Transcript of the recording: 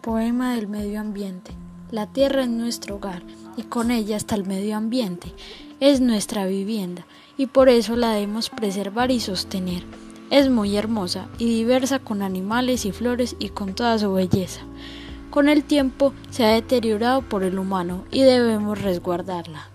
Poema del medio ambiente. La tierra es nuestro hogar y con ella está el medio ambiente. Es nuestra vivienda y por eso la debemos preservar y sostener. Es muy hermosa y diversa con animales y flores y con toda su belleza. Con el tiempo se ha deteriorado por el humano y debemos resguardarla.